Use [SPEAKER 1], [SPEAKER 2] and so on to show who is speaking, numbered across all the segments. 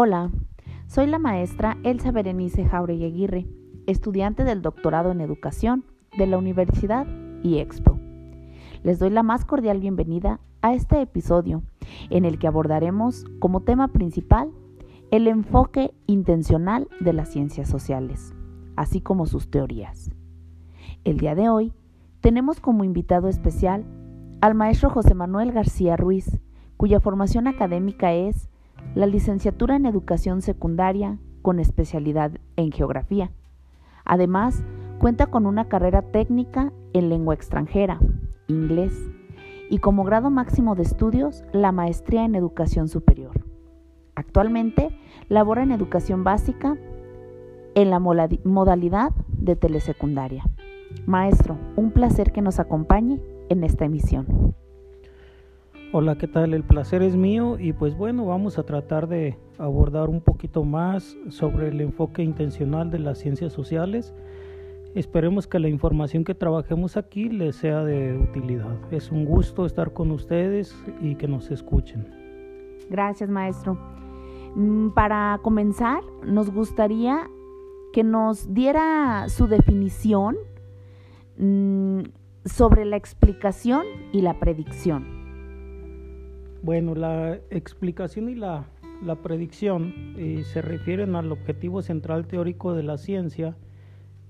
[SPEAKER 1] Hola, soy la maestra Elsa Berenice Jauregui Aguirre, estudiante del doctorado en educación de la Universidad IEXPO. Les doy la más cordial bienvenida a este episodio en el que abordaremos como tema principal el enfoque intencional de las ciencias sociales, así como sus teorías. El día de hoy tenemos como invitado especial al maestro José Manuel García Ruiz, cuya formación académica es la licenciatura en educación secundaria con especialidad en geografía. Además, cuenta con una carrera técnica en lengua extranjera, inglés, y como grado máximo de estudios, la maestría en educación superior. Actualmente labora en educación básica en la modalidad de telesecundaria. Maestro, un placer que nos acompañe en esta emisión.
[SPEAKER 2] Hola, ¿qué tal? El placer es mío y pues bueno, vamos a tratar de abordar un poquito más sobre el enfoque intencional de las ciencias sociales. Esperemos que la información que trabajemos aquí les sea de utilidad. Es un gusto estar con ustedes y que nos escuchen.
[SPEAKER 1] Gracias, maestro. Mm, para comenzar, nos gustaría que nos diera su definición mm, sobre la explicación y la predicción.
[SPEAKER 2] Bueno, la explicación y la, predicción eh, se refieren al objetivo central teórico de la ciencia,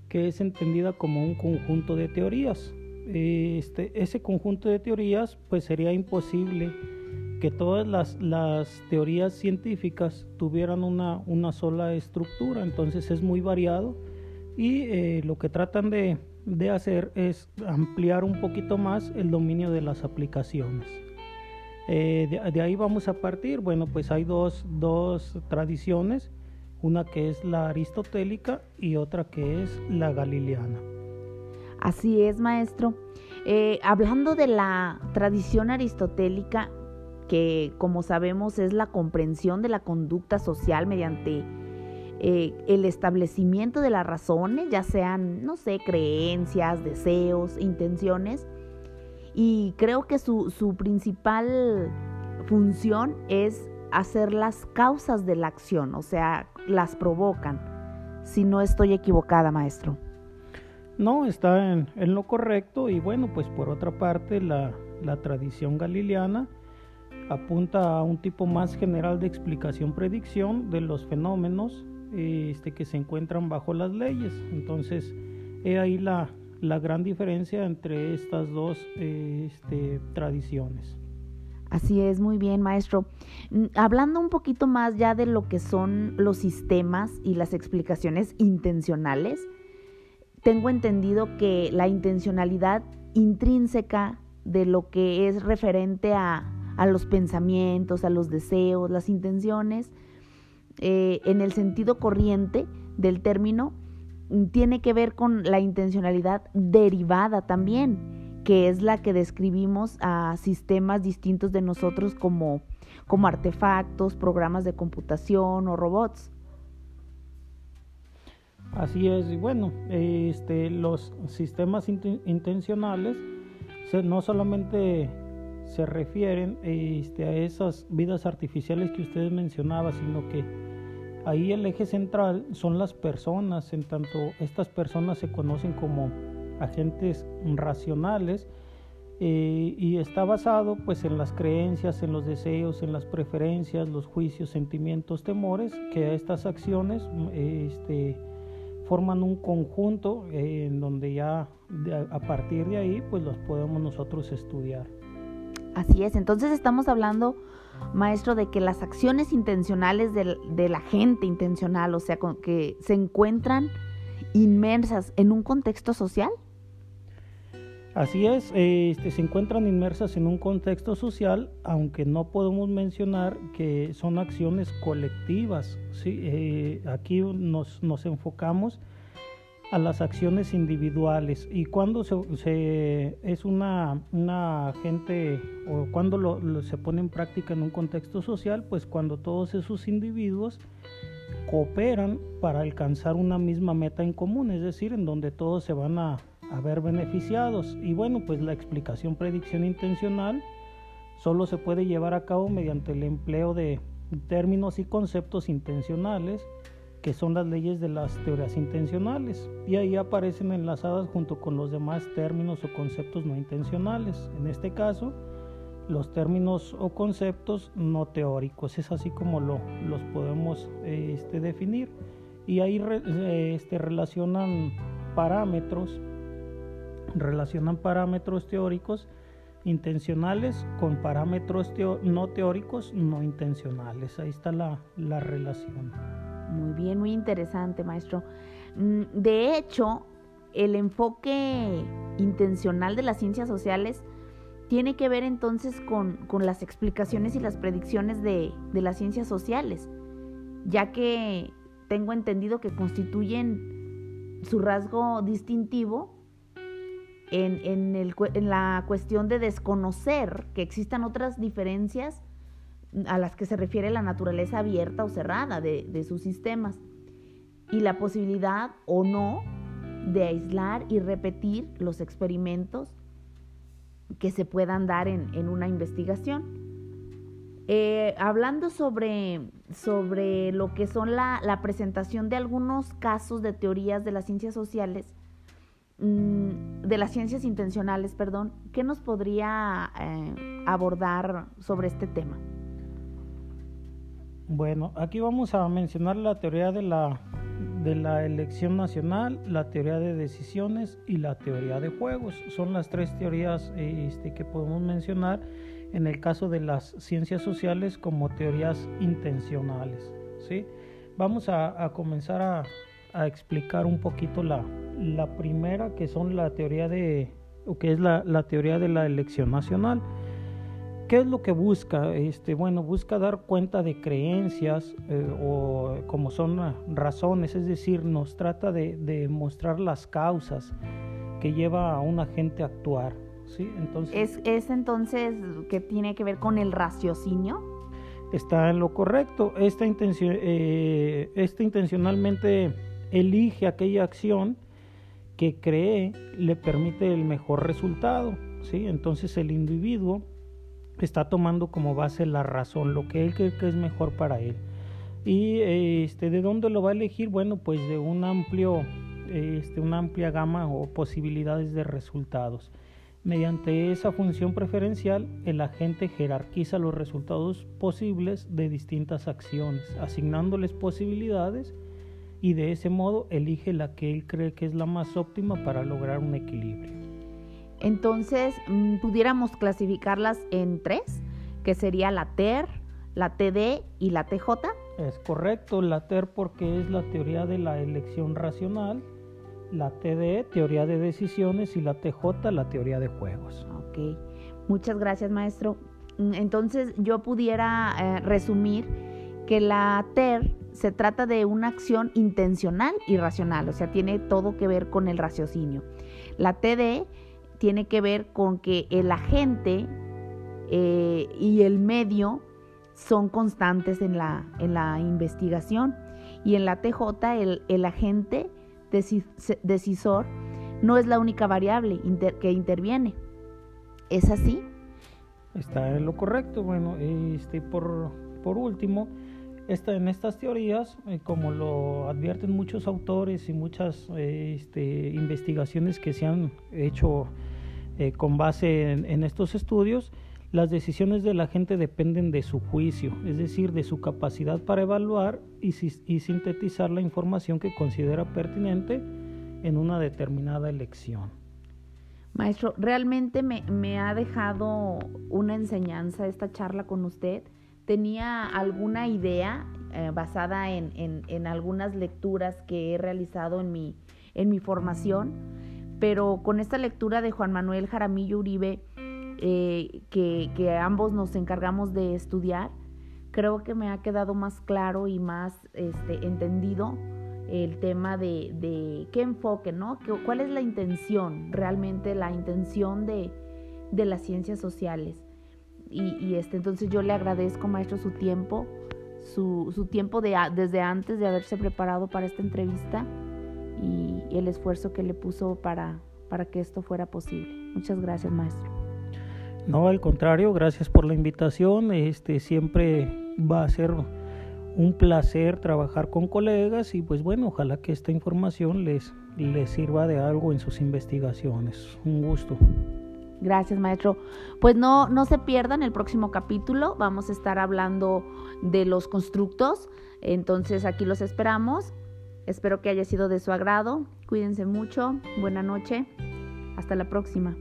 [SPEAKER 2] que es entendida como un conjunto de teorías. Este, ese conjunto de teorías, pues sería imposible que todas las, teorías científicas tuvieran una, una, sola estructura, entonces es muy variado y eh, lo que tratan de hacer es ampliar un poquito más el dominio de las aplicaciones. Eh, de, ahí vamos a partir. Bueno, pues hay dos, tradiciones, una que es la aristotélica y otra que es la galileana.
[SPEAKER 1] Así es, maestro. Eh, hablando de la tradición aristotélica, que como sabemos es la comprensión de la conducta social mediante eh, el establecimiento de las razones, ya sean, no sé, creencias, deseos, intenciones, y creo que su, su principal función es hacer las causas de la acción, o sea, las provocan. Si no estoy equivocada, maestro.
[SPEAKER 2] No, está en, lo correcto y bueno, pues por otra parte la, la tradición galileana apunta a un tipo más general de explicación-predicción de los fenómenos este, que se encuentran bajo las leyes. Entonces, he ahí la, la gran diferencia entre estas dos este, tradiciones.
[SPEAKER 1] Así es, muy bien, maestro. Mm, hablando un poquito más ya de lo que son los sistemas y las explicaciones intencionales, tengo entendido que la intencionalidad intrínseca de lo que es referente a, los pensamientos, a los deseos, las intenciones, eh, en el sentido corriente del término, tiene que ver con la intencionalidad derivada también, que es la que describimos a sistemas distintos de nosotros como, como artefactos, programas de computación o robots.
[SPEAKER 2] Así es, y bueno, este, los sistemas intencionales no solamente se refieren este, a esas vidas artificiales que usted mencionaba, sino que Ahí el eje central son las personas, en tanto estas personas se conocen como agentes racionales eh, y está basado pues en las creencias, en los deseos, en las preferencias, los juicios, sentimientos, temores, que estas acciones este, forman un conjunto eh, en donde ya a partir de ahí pues los podemos nosotros estudiar.
[SPEAKER 1] Así es, entonces estamos hablando maestro, de que las acciones intencionales de, la gente intencional, o sea, que se encuentran inmersas en un contexto social?
[SPEAKER 2] Así es, este, se encuentran inmersas en un contexto social, aunque no podemos mencionar que son acciones colectivas. Eh, aquí nos, nos enfocamos a las acciones individuales y cuando se, es una, una gente o cuando se pone en práctica en un contexto social, pues cuando todos esos individuos cooperan para alcanzar una misma meta en común, es decir, en donde todos se van a, a ver beneficiados. Y bueno, pues la explicación predicción intencional solo se puede llevar a cabo mediante el empleo de, términos y conceptos intencionales, que son las leyes de las teorías intencionales, y ahí aparecen enlazadas junto con los demás términos o conceptos no intencionales. En este caso, los términos o conceptos no teóricos, es así como lo, los podemos este, definir. Y ahí este, relacionan parámetros, relacionan parámetros teóricos intencionales con parámetros no teóricos no intencionales. Ahí está la relación.
[SPEAKER 1] Muy bien, muy interesante, maestro. Mm, de hecho, el enfoque intencional de las ciencias sociales tiene que ver entonces con, con las explicaciones y las predicciones de, de, las ciencias sociales, ya que tengo entendido que constituyen su rasgo distintivo en, en, el, en la cuestión de desconocer que existan otras diferencias a las que se refiere la naturaleza abierta o cerrada de, de sus sistemas y la posibilidad o no de aislar y repetir los experimentos que se puedan dar en, una investigación. Eh, hablando sobre, sobre, lo que son la, presentación de algunos casos de teorías de las ciencias sociales, mm, de las ciencias intencionales, perdón, ¿qué nos podría eh, abordar sobre este tema?
[SPEAKER 2] Bueno, aquí vamos a mencionar la teoría de la de la elección nacional, la teoría de decisiones y la teoría de juegos. Son las tres teorías este, que podemos mencionar en el caso de las ciencias sociales como teorías intencionales. ¿sí? Vamos a, comenzar a, explicar un poquito la, la, primera, que son la teoría de, o es la, la teoría de la elección nacional. ¿Qué es lo que busca? Este, bueno, busca dar cuenta de creencias eh, o como son razones, es decir, nos trata de, mostrar las causas que lleva a una gente a actuar. ¿sí?
[SPEAKER 1] Entonces, ¿Es, ¿Es entonces que tiene que ver con el raciocinio?
[SPEAKER 2] Está en lo correcto. Esta, eh, esta intencionalmente elige aquella acción que cree le permite el mejor resultado. ¿sí? Entonces el individuo está tomando como base la razón, lo que él cree que es mejor para él. Y este, ¿de dónde lo va a elegir? Bueno, pues de un amplio, este, una amplia gama o posibilidades de resultados. Mediante esa función preferencial, el agente jerarquiza los resultados posibles de distintas acciones, asignándoles posibilidades y de ese modo elige la que él cree que es la más óptima para lograr un equilibrio.
[SPEAKER 1] Entonces, mm, pudiéramos clasificarlas en tres, que sería la TER, la TD y la TJ.
[SPEAKER 2] Es correcto, la TER porque es la teoría de la elección racional, la TD, teoría de decisiones, y la TJ, la teoría de juegos.
[SPEAKER 1] Ok, muchas gracias maestro. Mm, entonces yo pudiera eh, resumir que la TER se trata de una acción intencional y racional, o sea, tiene todo que ver con el raciocinio. La TD tiene que ver con que el agente eh, y el medio son constantes en la, en la investigación. Y en la TJ el, agente decisor no es la única variable que interviene. ¿Es así?
[SPEAKER 2] Está en lo correcto. Bueno, este, por, por último, esta, en estas teorías, eh, como lo advierten muchos autores y muchas este, investigaciones que se han hecho eh, con base en, estos estudios, las decisiones de la gente dependen de su juicio, es decir, de su capacidad para evaluar y, sintetizar la información que considera pertinente en una determinada elección.
[SPEAKER 1] Maestro, realmente me, ha dejado una enseñanza esta charla con usted. Tenía alguna idea eh, basada en, en, algunas lecturas que he realizado en mi, en mi formación pero con esta lectura de Juan Manuel Jaramillo Uribe, eh, que, ambos nos encargamos de estudiar, creo que me ha quedado más claro y más este, entendido el tema de, qué enfoque, ¿no? ¿Cuál es la intención, realmente la intención de, las ciencias sociales? Y, este, entonces yo le agradezco, maestro, su tiempo, su, su tiempo de, desde antes de haberse preparado para esta entrevista y el esfuerzo que le puso para, para que esto fuera posible. Muchas gracias, maestro.
[SPEAKER 2] No, al contrario, gracias por la invitación. Este, siempre va a ser un placer trabajar con colegas y pues bueno, ojalá que esta información les, les sirva de algo en sus investigaciones. Un gusto.
[SPEAKER 1] Gracias, maestro. Pues no, no se pierdan el próximo capítulo. Vamos a estar hablando de los constructos. Entonces aquí los esperamos. Espero que haya sido de su agrado. Cuídense mucho. Buena noche. Hasta la próxima.